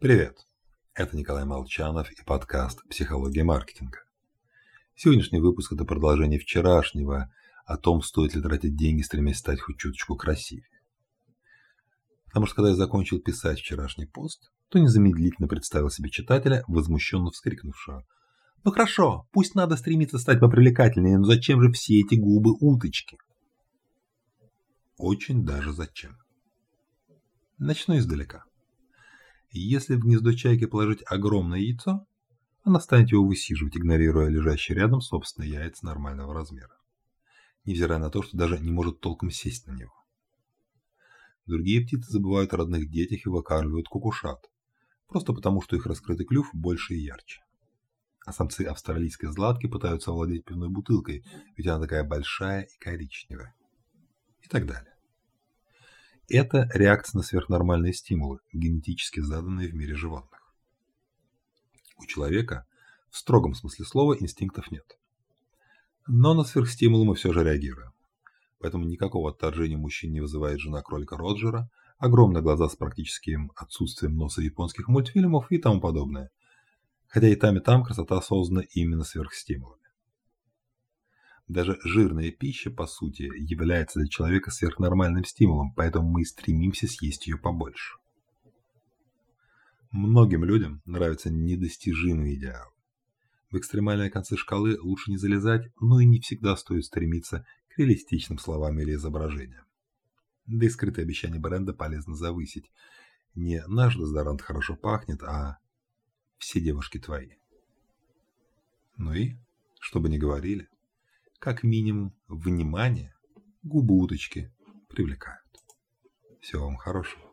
Привет! Это Николай Молчанов и подкаст «Психология маркетинга». Сегодняшний выпуск – это продолжение вчерашнего о том, стоит ли тратить деньги, стремясь стать хоть чуточку красивее. Потому что когда я закончил писать вчерашний пост, то незамедлительно представил себе читателя, возмущенно вскрикнувшего. «Ну хорошо, пусть надо стремиться стать попривлекательнее, но зачем же все эти губы уточки?» Очень даже зачем. Начну издалека. Если в гнездо чайки положить огромное яйцо, она станет его высиживать, игнорируя лежащие рядом собственные яйца нормального размера, невзирая на то, что даже не может толком сесть на него. Другие птицы забывают о родных детях и выкармливают кукушат, просто потому, что их раскрытый клюв больше и ярче. А самцы австралийской златки пытаются овладеть пивной бутылкой, ведь она такая большая и коричневая. И так далее. Это реакция на сверхнормальные стимулы, генетически заданные в мире животных. У человека в строгом смысле слова инстинктов нет. Но на сверхстимулы мы все же реагируем. Поэтому никакого отторжения мужчин не вызывает жена кролика Роджера, огромные глаза с практическим отсутствием носа японских мультфильмов и тому подобное. Хотя и там, и там красота создана именно сверхстимулами. Даже жирная пища, по сути, является для человека сверхнормальным стимулом, поэтому мы стремимся съесть ее побольше. Многим людям нравятся недостижимые идеалы. В экстремальные концы шкалы лучше не залезать, но и не всегда стоит стремиться к реалистичным словам или изображениям. Да и скрытые обещания бренда полезно завысить. Не наш дезодорант хорошо пахнет, а все девушки твои. Ну и, чтобы не говорили, как минимум, внимание губы уточки привлекают. Всего вам хорошего.